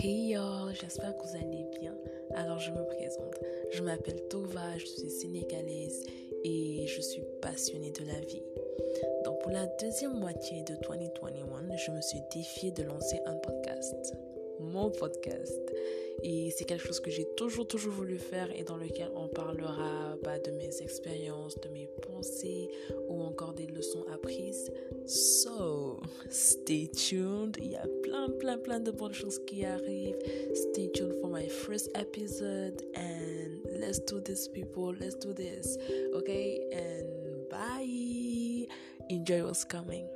Hey y'all, j'espère que vous allez bien. Alors je me présente. Je m'appelle Tova, je suis sénégalaise et je suis passionnée de la vie. Donc pour la deuxième moitié de 2021, je me suis défiée de lancer un podcast. Mon podcast. Et c'est quelque chose que j'ai toujours, toujours voulu faire et dans lequel on parlera bah, de mes expériences, de mes pensées ou encore des leçons apprises. Stay tuned. Il y a plein, plein, plein de bonnes choses qui arrivent. Stay tuned for my first episode and let's do this, people. Let's do this. Okay? And bye. Enjoy what's coming.